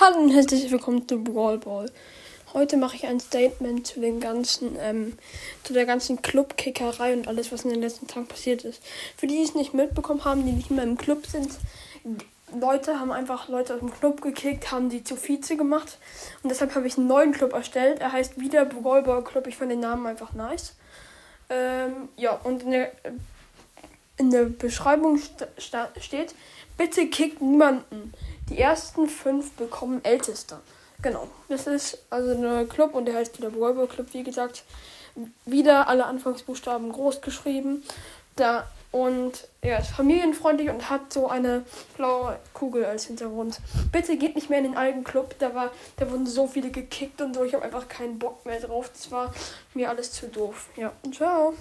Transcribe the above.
Hallo und herzlich willkommen zu Brawl Ball. Heute mache ich ein Statement zu den ganzen, ähm, zu der ganzen Clubkickerei und alles, was in den letzten Tagen passiert ist. Für die, die es nicht mitbekommen haben, die nicht mehr im Club sind, Leute haben einfach Leute aus dem Club gekickt, haben die zu Vize gemacht und deshalb habe ich einen neuen Club erstellt. Er heißt wieder Brawl Ball Club. Ich fand den Namen einfach nice. Ähm, ja, und in der, in der Beschreibung st steht, bitte kickt niemanden. Die ersten fünf bekommen Ältester. Genau. Das ist also ein Club und der heißt wieder Brawl Club, wie gesagt. Wieder alle Anfangsbuchstaben groß geschrieben. Da und er ist familienfreundlich und hat so eine blaue Kugel als Hintergrund. Bitte geht nicht mehr in den alten Club. Da war, da wurden so viele gekickt und so. Ich habe einfach keinen Bock mehr drauf. Das war mir alles zu doof. Ja, ciao.